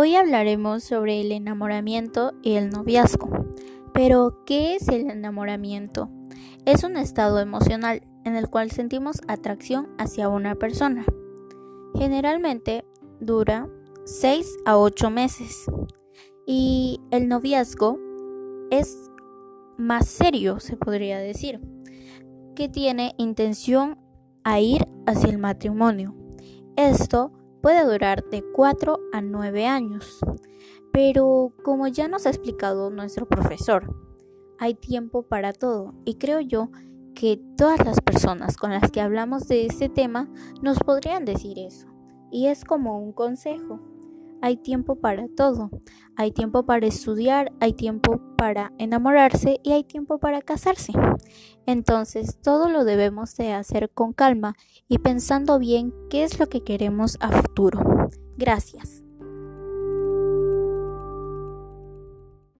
Hoy hablaremos sobre el enamoramiento y el noviazgo. Pero, ¿qué es el enamoramiento? Es un estado emocional en el cual sentimos atracción hacia una persona. Generalmente dura 6 a 8 meses. Y el noviazgo es más serio, se podría decir, que tiene intención a ir hacia el matrimonio. Esto puede durar de 4 a 9 años. Pero como ya nos ha explicado nuestro profesor, hay tiempo para todo y creo yo que todas las personas con las que hablamos de este tema nos podrían decir eso. Y es como un consejo. Hay tiempo para todo. Hay tiempo para estudiar, hay tiempo para enamorarse y hay tiempo para casarse. Entonces todo lo debemos de hacer con calma y pensando bien qué es lo que queremos a futuro. Gracias.